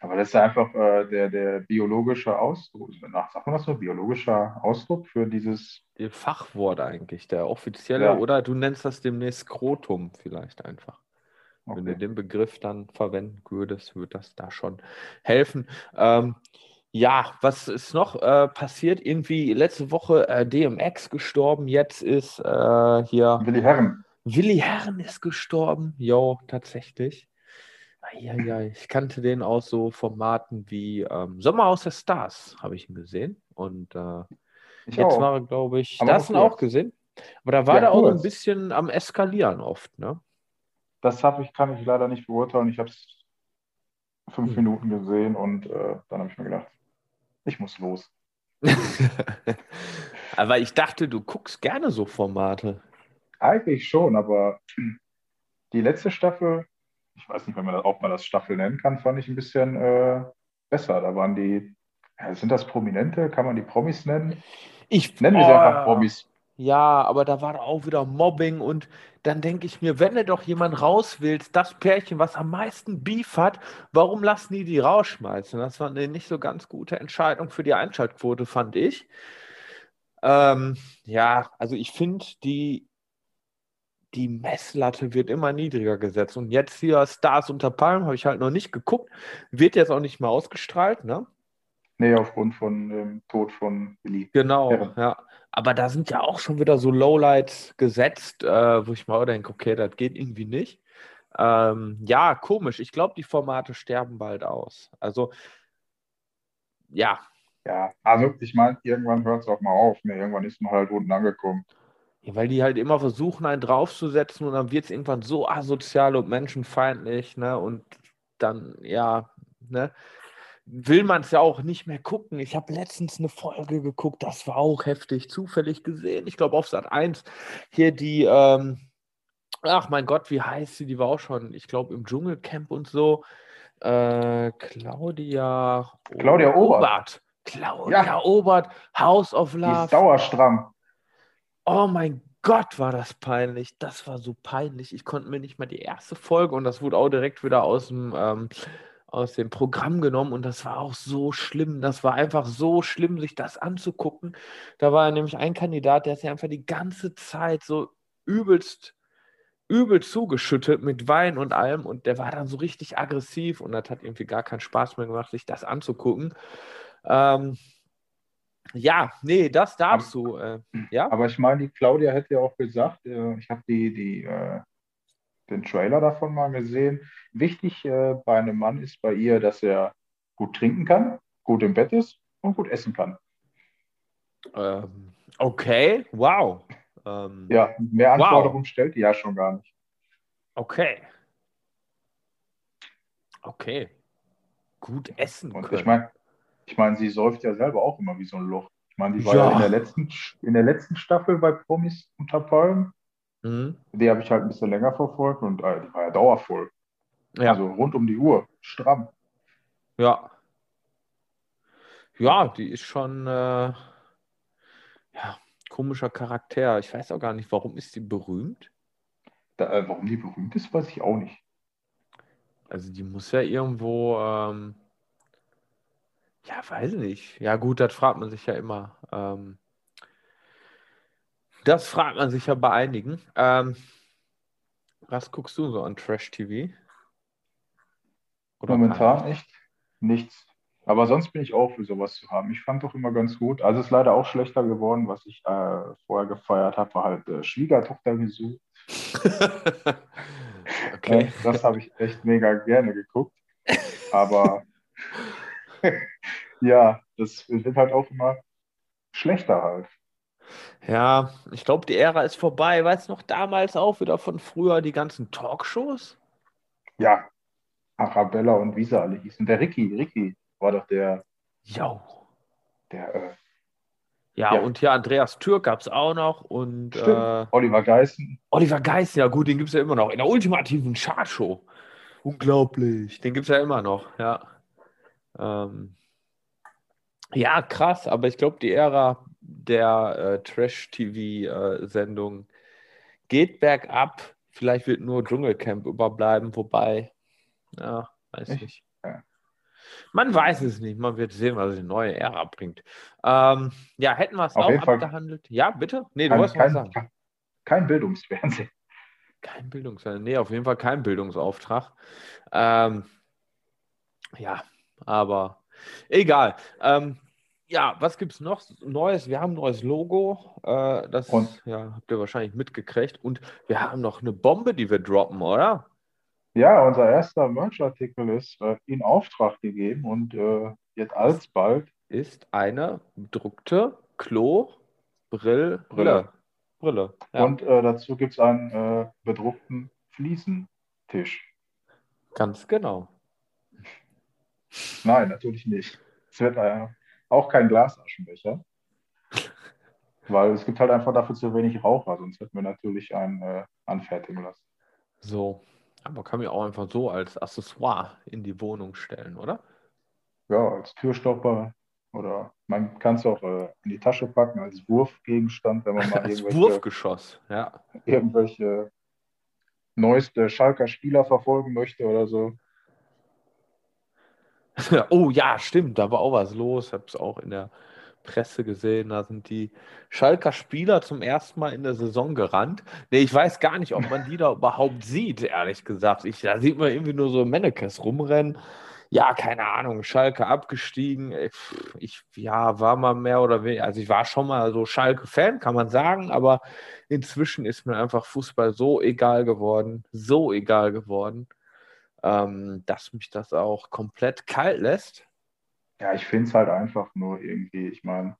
Aber das ist einfach äh, der, der biologische Ausdruck, sagt man das so, biologischer Ausdruck für dieses. Der Fachwort eigentlich, der offizielle, Ja. oder du nennst das demnächst Skrotum vielleicht einfach. Wenn du Okay. den Begriff dann verwenden würdest, würde das da schon helfen. Ähm, ja, was ist noch äh, passiert? Irgendwie letzte Woche äh, DMX gestorben, jetzt ist äh, hier Willi Herren. Willi Herren ist gestorben. Jo, tatsächlich. Eieiei, ich kannte den aus so Formaten wie ähm, Sommer aus der Stars, habe ich ihn gesehen. Und äh, Ich jetzt auch. war er, glaube ich, Aber nur auch kurz. gesehen. Aber da war Ja, der auch so ein bisschen am Eskalieren oft, ne? Das hab ich, kann ich leider nicht beurteilen. Ich habe es fünf Hm. Minuten gesehen und äh, dann habe ich mir gedacht, ich muss los. Aber ich dachte, du guckst gerne so Formate. Eigentlich schon, aber die letzte Staffel, ich weiß nicht, wenn man das, ob man das Staffel nennen kann, fand ich ein bisschen äh, besser. Da waren die, ja, sind das Prominente? Kann man die Promis nennen? Ich, sie Oh, einfach Promis. Ja, aber da war auch wieder Mobbing und dann denke ich mir, wenn du doch jemand raus willst, das Pärchen, was am meisten Beef hat, warum lassen die die rausschmeißen? Das war eine nicht so ganz gute Entscheidung für die Einschaltquote, fand ich. Ähm, ja, also ich finde, die, die Messlatte wird immer niedriger gesetzt. Und jetzt hier Stars unter Palmen habe ich halt noch nicht geguckt, wird jetzt auch nicht mehr ausgestrahlt, ne? Nee, aufgrund von dem Tod von Willi. Genau, Herren. ja. Aber da sind ja auch schon wieder so Lowlights gesetzt, äh, wo ich mal denke, okay, das geht irgendwie nicht. Ähm, ja, komisch. Ich glaube, die Formate sterben bald aus. Also, ja, Ja, also ich meine, irgendwann hört es auch mal auf. Ne? Irgendwann ist man halt unten angekommen. Weil die halt immer versuchen, einen draufzusetzen und dann wird es irgendwann so asozial und menschenfeindlich, ne? Und dann, ja, ne? Will man es ja auch nicht mehr gucken. Ich habe letztens eine Folge geguckt, das war auch heftig, zufällig gesehen. Ich glaube, auf Sat 1 hier die, ähm, ach mein Gott, wie heißt sie? Die war auch schon, ich glaube, im Dschungelcamp und so. Äh, Claudia, Claudia Obert. Claudia Ja. Obert, House of Die Love. ist dauerstramm. Oh mein Gott, war das peinlich. Das war so peinlich. Ich konnte mir nicht mal die erste Folge und das wurde auch direkt wieder aus dem, ähm, aus dem Programm genommen und das war auch so schlimm. Das war einfach so schlimm, sich das anzugucken. Da war nämlich ein Kandidat, der hat sich einfach die ganze Zeit so übelst, übel zugeschüttet mit Wein und allem und der war dann so richtig aggressiv und das hat irgendwie gar keinen Spaß mehr gemacht, sich das anzugucken. Ähm, ja, nee, das darfst du. Äh, ja? Aber ich meine, die Claudia hätte ja auch gesagt, äh, ich habe die, die, äh, den Trailer davon mal gesehen. Wichtig äh, bei einem Mann ist bei ihr, dass er gut trinken kann, gut im Bett ist und gut essen kann. Ähm, okay, wow. Ähm, Ja, mehr Wow. Anforderungen stellt die ja schon gar nicht. Okay. Okay. Gut essen Und können. ich meine, ich meine, sie säuft ja selber auch immer wie so ein Loch. Ich meine, die war Ja. ja in der letzten, in der letzten Staffel bei Promis unter Palmen. Mhm. Die habe ich halt ein bisschen länger verfolgt und äh, die war ja dauervoll. Ja, Also rund um die Uhr, stramm. ja. Ja, die ist schon äh, ja, komischer Charakter. Ich weiß auch gar nicht, warum ist die berühmt? Da, äh, warum die berühmt ist, weiß ich auch nicht. Also die muss ja irgendwo, ähm, ja, weiß nicht. Ja gut, das fragt man sich ja immer. Ähm, das fragt man sich ja bei einigen. Ähm, was guckst du so an Trash-TV? Oder Momentan echt nichts. Aber sonst bin ich auch für sowas zu haben. Ich fand doch immer ganz gut. Also es ist leider auch schlechter geworden, was ich äh, vorher gefeiert habe, war halt äh, Schwiegertochter gesucht. Äh, Okay. das habe ich echt mega gerne geguckt. Aber ja, das wird halt auch immer schlechter halt. Ja, ich glaube, die Ära ist vorbei. Weißt du noch damals auch wieder von früher die ganzen Talkshows? Ja, Arabella und wie sie alle hießen. Der Ricky, Ricky war doch der, Jo. der äh, Ja, Ja. und hier Andreas Türk gab es auch noch und äh, Oliver Geißen. Oliver Geist, ja gut, den gibt es ja immer noch. In der ultimativen Chartshow. Unglaublich. Den gibt es ja immer noch, ja. Ähm, ja, krass, aber ich glaube, die Ära der äh, Trash-TV-Sendung geht bergab. Vielleicht wird nur Dschungelcamp überbleiben, wobei, ja, weiß Echt? nicht. Man weiß es nicht. Man wird sehen, was die neue Ära bringt. Ähm, ja, hätten wir es auch jeden Fall. abgehandelt. Ja, bitte? Nee, du Kein, wolltest was kein, sagen. kein, Bildungsfernsehen. Kein Bildungs Nee, auf jeden Fall kein Bildungsauftrag. Ähm, ja, aber egal. Ähm, ja, was gibt es noch Neues? Wir haben ein neues Logo. Äh, das Und? ja, habt ihr wahrscheinlich mitgekriegt. Und wir haben noch eine Bombe, die wir droppen, oder? Ja, unser erster Merch-Artikel ist äh, in Auftrag gegeben und äh, jetzt alsbald Ist eine bedruckte Klo Brill Brille. Brille. Ja, Und äh, dazu gibt es einen äh, bedruckten Fliesentisch. ganz genau. Nein, natürlich nicht. Es wird äh, auch kein Glasaschenbecher, weil es gibt halt einfach dafür zu wenig Raucher, sonst hätten wir natürlich einen äh, anfertigen lassen. So. Aber kann mir auch einfach so als Accessoire in die Wohnung stellen, oder? Ja, als Türstopper oder man kann es auch äh, in die Tasche packen als Wurfgegenstand, wenn man mal Als irgendwelche, Wurfgeschoss, ja. irgendwelche neueste Schalker Spieler verfolgen möchte oder so. Oh ja, stimmt, da war auch was los. Ich habe es auch in der Presse gesehen. Da sind die Schalker Spieler zum ersten Mal in der Saison gerannt. Nee, ich weiß gar nicht, ob man die da überhaupt sieht, ehrlich gesagt. Ich, da sieht man irgendwie nur so Mennekes rumrennen. Ja, keine Ahnung, Schalke abgestiegen. Ich, ich ja, war mal mehr oder weniger, also ich war schon mal so Schalke-Fan, kann man sagen, aber inzwischen ist mir einfach Fußball so egal geworden, so egal geworden, ähm, dass mich das auch komplett kalt lässt. Ja, ich finde es halt einfach nur irgendwie, ich meine,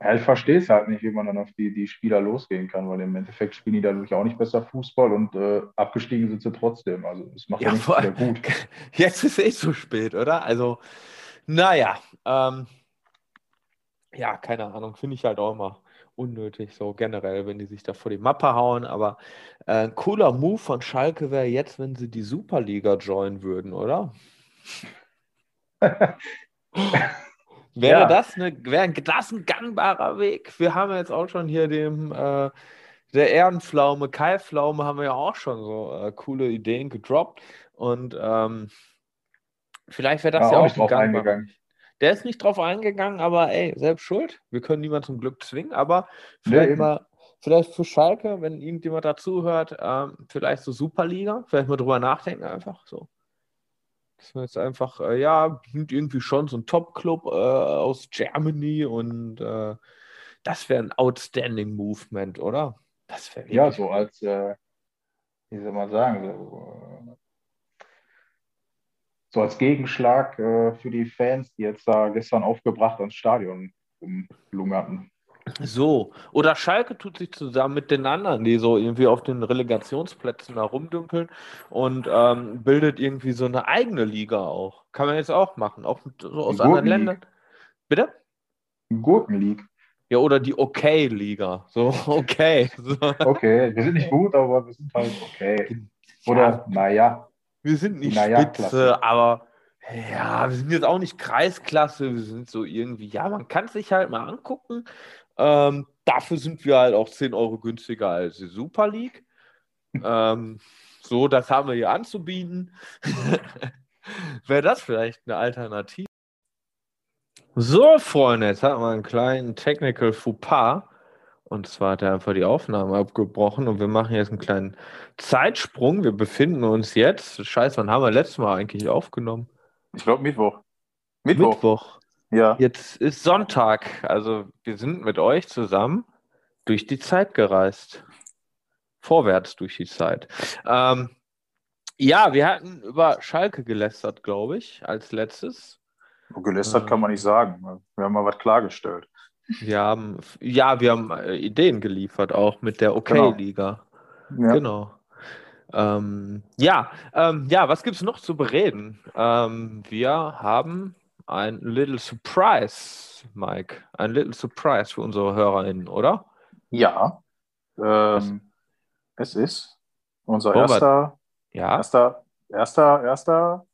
ja, ich verstehe es halt nicht, wie man dann auf die, die Spieler losgehen kann, weil im Endeffekt spielen die dadurch auch nicht besser Fußball und äh, abgestiegen sind sie trotzdem. Also es macht ja, Ja, wieder allem, gut. jetzt ist es zu spät, oder? Also, naja, ähm, ja, keine Ahnung, finde ich halt auch immer unnötig, so generell, wenn die sich da vor die Mappe hauen. Aber äh, ein cooler Move von Schalke wäre jetzt, wenn sie die Superliga joinen würden, oder? Wäre Ja. das, eine, wäre das ein gangbarer Weg? Wir haben jetzt auch schon hier dem äh, der Ehrenpflaume, Kai Pflaume, haben wir ja auch schon so äh, coole Ideen gedroppt. Und ähm, vielleicht wäre das Ja, ja auch auch ein gangbarer. Weg. Der ist nicht drauf eingegangen, aber ey, selbst schuld. Wir können niemanden zum Glück zwingen, aber vielleicht eben. mal, vielleicht für Schalke, wenn irgendjemand dazuhört, ähm, vielleicht so Superliga, vielleicht mal drüber nachdenken einfach so. Das war jetzt einfach, äh, ja, sind irgendwie schon so ein Top-Club äh, aus Germany und äh, das wäre ein outstanding Movement, oder? Das wäre Ja, so als, äh, wie soll man sagen, so, so als Gegenschlag äh, für die Fans, die jetzt da gestern aufgebracht ans Stadion umlungerten. So, oder Schalke tut sich zusammen mit den anderen, die so irgendwie auf den Relegationsplätzen da rumdümpeln und ähm, bildet irgendwie so eine eigene Liga auch. Kann man jetzt auch machen, auch mit, so aus anderen. Ländern. Bitte? Gurkenleague. Ja, oder die Okay-Liga. So, okay. So. Okay, wir sind nicht gut, aber wir sind halt okay. Oder, naja, wir sind nicht Na ja, Spitze, Klasse. aber ja, wir sind jetzt auch nicht Kreisklasse, wir sind so irgendwie, ja, man kann es sich halt mal angucken. Ähm, dafür sind wir halt auch 10 Euro günstiger als die Super League. ähm, so, das haben wir hier anzubieten. Wäre das vielleicht eine Alternative? So, Freunde, jetzt hatten wir einen kleinen Technical Fauxpas. Und zwar hat er einfach die Aufnahme abgebrochen und wir machen jetzt einen kleinen Zeitsprung. Wir befinden uns jetzt, scheiße, wann haben wir letztes Mal eigentlich aufgenommen? ich glaube Mittwoch. Mittwoch. Ja. Jetzt ist Sonntag. Also wir sind mit euch zusammen durch die Zeit gereist. Vorwärts durch die Zeit. Ähm, ja, wir hatten über Schalke gelästert, glaube ich, als letztes. Gelästert kann man nicht sagen. Wir haben mal was klargestellt. Wir haben, ja, wir haben äh, Ideen geliefert, auch mit der OK-Liga. Ja. Genau. Ähm, ja, ähm, ja, was gibt es noch zu bereden? Ähm, wir haben ein Little Surprise, Mike. Ein Little Surprise für unsere HörerInnen, oder? Ja. Ähm, es ist unser wir- erster, Ja. erster, erster, erster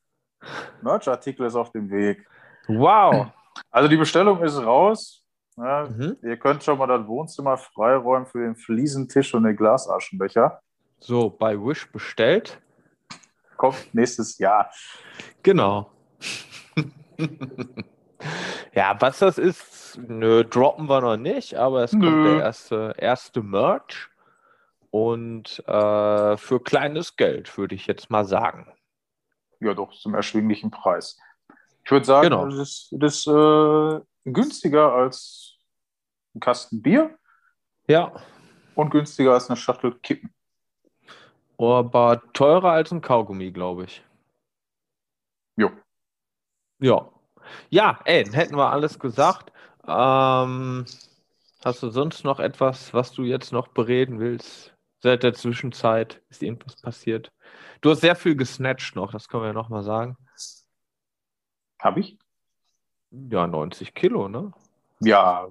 Merch-Artikel ist auf dem Weg. Wow. Also die Bestellung ist raus. Ja, Mhm. Ihr könnt schon mal das Wohnzimmer freiräumen für den Fliesentisch und den Glasaschenbecher. So, bei Wish bestellt. kommt nächstes Jahr. Genau. ja, was das ist, nö, droppen wir noch nicht, aber es kommt Nö. der erste, erste Merch. Und äh, für kleines Geld, würde ich jetzt mal sagen. Ja, doch, zum erschwinglichen Preis. Ich würde sagen, Genau. das ist, das äh, günstiger als ein Kasten Bier Ja, und günstiger als eine Schachtel Kippen. aber teurer als ein Kaugummi, glaube ich. Jo. Ja. Ja, ey, hätten wir alles gesagt. Ähm, hast du sonst noch etwas, was du jetzt noch bereden willst? Seit der Zwischenzeit ist irgendwas passiert. Du hast sehr viel gesnatcht noch, das können wir ja nochmal sagen. Habe ich? Ja, 90 Kilo, ne? Ja,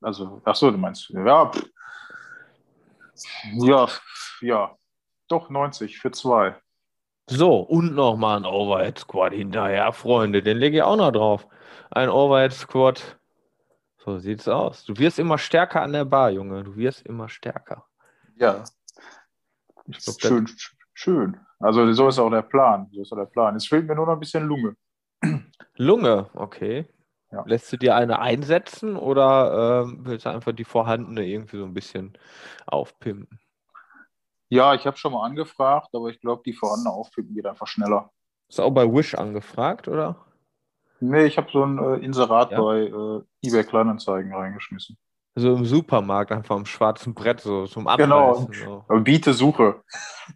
also, ach so, du meinst, ja, pff. ja, ja, doch 90 für zwei. So, und nochmal ein Overhead Squat hinterher, Freunde. Den lege ich auch noch drauf. Ein Overhead Squat. So sieht's aus. Du wirst immer stärker an der Bar, Junge. Du wirst immer stärker. Ja, glaub, schön, schön. Also, so ist auch der Plan. So ist auch der Plan. Es fehlt mir nur noch ein bisschen Lunge. Lunge, okay. Ja. Lässt du dir eine einsetzen oder ähm, willst du einfach die vorhandene irgendwie so ein bisschen aufpimpen? Ja, ich habe schon mal angefragt, aber ich glaube, die vorhandene Aufpimpen geht einfach schneller. Ist auch bei Wish angefragt, oder? Nee, ich habe so ein äh, Inserat Ja. bei äh, eBay Kleinanzeigen reingeschmissen. So im Supermarkt, einfach am schwarzen Brett, so zum Genau. Abreißen. So. Aber biete Suche.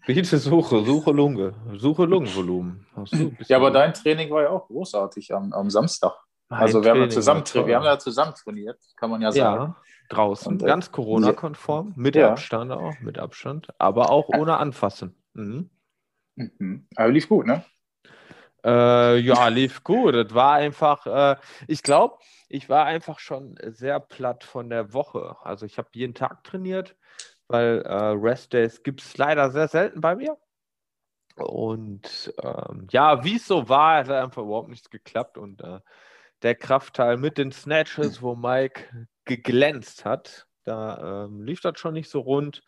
Bitte Suche, Suche Lunge, Suche Lungenvolumen. So, Ja, aber dein Training war ja auch großartig am, am Samstag. Mein also wir haben, ja zusammen, wir haben ja zusammen trainiert, kann man ja sagen. Ja, draußen, Und, äh, ganz Corona-konform, mit ja. Abstand auch, mit Abstand, aber auch ohne Anfassen. Mhm. Mhm. Aber lief gut, ne? Äh, ja, lief gut. Es war einfach, äh, ich glaube, ich war einfach schon sehr platt von der Woche. Also ich habe jeden Tag trainiert, weil äh, Rest Days gibt es leider sehr selten bei mir. Und ähm, ja, wie es so war, hat einfach überhaupt nichts geklappt. Und äh, der Kraftteil mit den Snatches, wo Mike geglänzt hat, da ähm, lief das schon nicht so rund.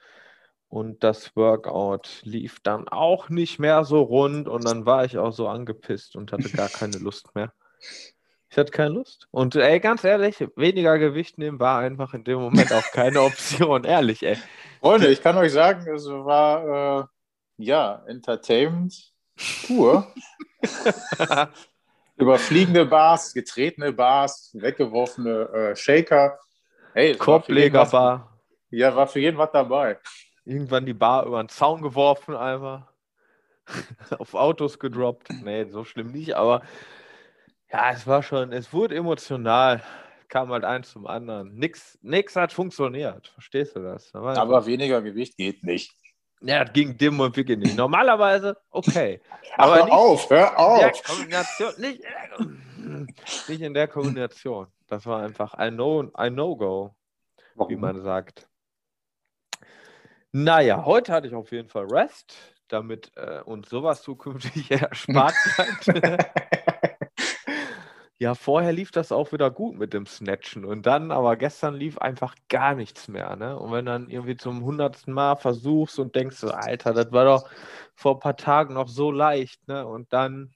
Und das Workout lief dann auch nicht mehr so rund. Und dann war ich auch so angepisst und hatte gar keine Lust mehr. Ich hatte keine Lust. Und ey, ganz ehrlich, weniger Gewicht nehmen war einfach in dem Moment auch keine Option. Ehrlich, ey. Freunde, ich kann euch sagen, es war äh, ja Entertainment pur. Über fliegende Bars, getretene Bars, weggeworfene äh, Shaker. Hey, Korblegerbar. Ja, war für jeden was dabei. Irgendwann die Bar über den Zaun geworfen, einfach. Auf Autos gedroppt. Nee, so schlimm nicht, aber ja, es war schon, es wurde emotional. Kam halt eins zum anderen. Nix, nix hat funktioniert. Verstehst du das? Aber weniger Gewicht geht nicht. Ja, das ging dem und wirklich nicht. Normalerweise, okay. Aber hör nicht auf, hör in der auf. Kombination, nicht, in der- nicht in der Kombination. Das war einfach ein No- ein No-Go, wie man sagt. Naja, heute hatte ich auf jeden Fall Rest, damit äh, uns sowas zukünftig erspart bleibt. Ja, vorher lief das auch wieder gut mit dem Snatchen und dann, aber gestern lief einfach gar nichts mehr. Ne? Und wenn dann irgendwie zum hundertsten Mal versuchst und denkst so, Alter, das war doch vor ein paar Tagen noch so leicht, ne? Und dann,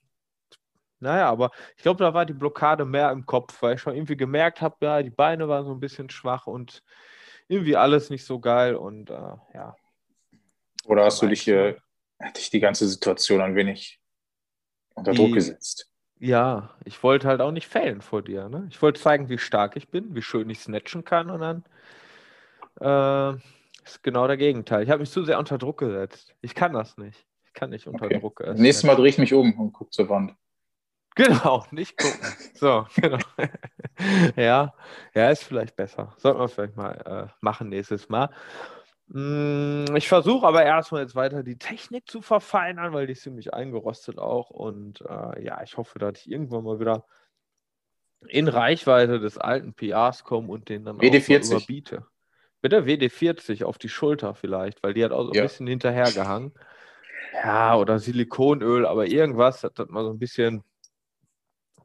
naja, aber ich glaube, da war die Blockade mehr im Kopf, weil ich schon irgendwie gemerkt habe, ja, die Beine waren so ein bisschen schwach und irgendwie alles nicht so geil und äh, ja. Oder hast du dich, äh, hat dich die ganze Situation ein wenig unter Die- Druck gesetzt? Ja, ich wollte halt auch nicht fällen vor dir. Ne? Ich wollte zeigen, wie stark ich bin, wie schön ich snatchen kann und dann äh, ist genau der Gegenteil. Ich habe mich zu sehr unter Druck gesetzt. Ich kann das nicht. Ich kann nicht unter Okay. Druck. äh, Nächstes Mal drehe ich mich um und gucke zur Wand. Genau, nicht gucken. So, genau. ja, ja, ist vielleicht besser. Sollten wir vielleicht mal äh, machen nächstes Mal. Mm, Ich versuche aber erstmal jetzt weiter die Technik zu verfeinern, weil die ist ziemlich eingerostet auch. Und äh, ja, ich hoffe, dass ich irgendwann mal wieder in Reichweite des alten PRs komme und den dann auch mal WD40. überbiete. Bitte WD40 auf die Schulter vielleicht, weil die hat auch so ein Ja. bisschen hinterhergehangen. Ja, oder Silikonöl, aber irgendwas, dass das mal so ein bisschen,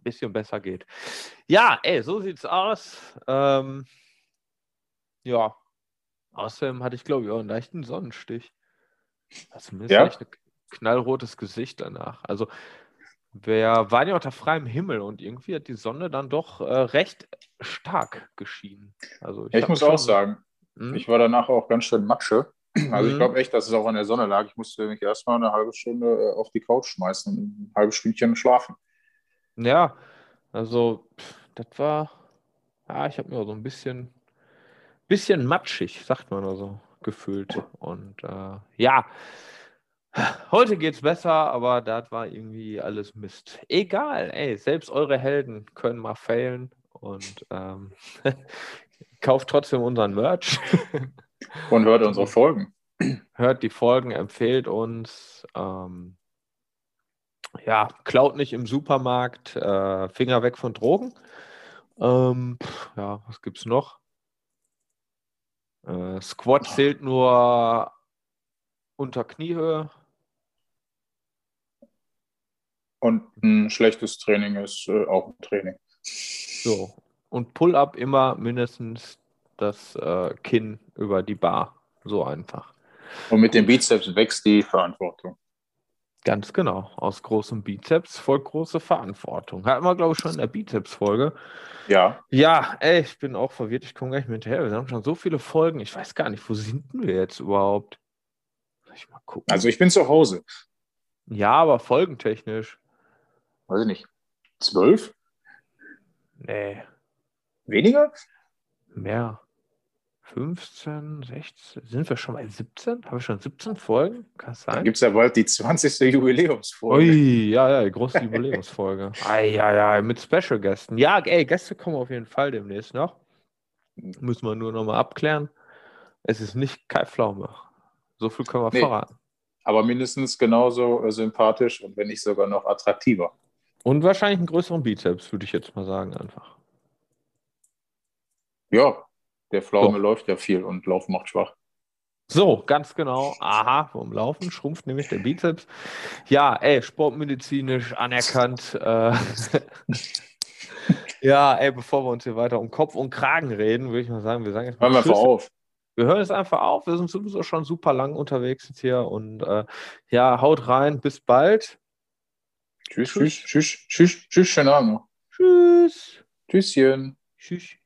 bisschen besser geht. Ja, ey, so sieht's aus. Ähm, ja, außerdem hatte ich, glaube ich, auch einen leichten Sonnenstich. Also zumindest Ja? hatte ich eine knallrotes Gesicht danach. Also wir waren ja unter freiem Himmel und irgendwie hat die Sonne dann doch äh, recht stark geschienen. Also ich, ja, ich muss auch sagen, hm? ich war danach auch ganz schön Matsche. Also ich mhm. glaube echt, dass es auch an der Sonne lag. Ich musste mich erstmal eine halbe Stunde äh, auf die Couch schmeißen und ein halbes Stündchen schlafen. Ja, also das war, ja, ich habe mir so ein bisschen, bisschen matschig, sagt man also, gefühlt. Und äh, ja, heute geht's besser, aber das war irgendwie alles Mist. Egal, ey, selbst eure Helden können mal failen und ähm, kauft trotzdem unseren Merch. Und hört unsere Folgen. Hört die Folgen, empfehlt uns. Ähm, ja, klaut nicht im Supermarkt, äh, Finger weg von Drogen. Ähm, ja, was gibt's noch? Äh, Squat zählt nur unter Kniehöhe. Und ein schlechtes Training ist äh, auch ein Training. So. Und Pull-up immer mindestens das äh, Kinn über die Bar. So einfach. Und mit dem Bizeps wächst die Verantwortung. Ganz genau. Aus großem Bizeps folgt große Verantwortung. Hatten wir, glaube ich, schon in der Bizeps-Folge. Ja. Ja, ey, ich bin auch verwirrt. Ich komme nicht mehr hinterher. Wir haben schon so viele Folgen. Ich weiß gar nicht, wo sind wir jetzt überhaupt? Soll ich mal gucken? Also, ich bin zu Hause. Ja, aber folgentechnisch. Weiß ich nicht. Zwölf? Nee. Weniger? Mehr. 15, 16, sind wir schon bei 17? Haben wir schon 17 Folgen? Kann sein? Dann gibt es ja bald die 20. Jubiläumsfolge. Ui, ja, ja, die große Jubiläumsfolge. ah, ja, ja, mit Special-Gästen. Ja, ey, Gäste kommen auf jeden Fall demnächst noch. Müssen wir nur nochmal abklären. Es ist nicht Kai Pflaume. So viel können wir nee, verraten. Aber mindestens genauso äh, sympathisch und wenn nicht sogar noch attraktiver. Und wahrscheinlich einen größeren Bizeps, würde ich jetzt mal sagen, einfach. Ja, der Pflaume so. läuft ja viel und Laufen macht schwach. So, ganz genau. Aha, vom Laufen schrumpft nämlich der Bizeps. Ja, ey, sportmedizinisch anerkannt. Äh, ja, ey, bevor wir uns hier weiter um Kopf und Kragen reden, würde ich mal sagen, wir sagen jetzt mal. Hören wir einfach auf. Wir hören jetzt einfach auf. Wir sind sowieso schon super lang unterwegs jetzt hier und äh, ja, haut rein. Bis bald. Tschüss, tschüss, tschüss, tschüss, tschüss, schönen Abend noch. Tschüss. Tschüsschen. Tschüss.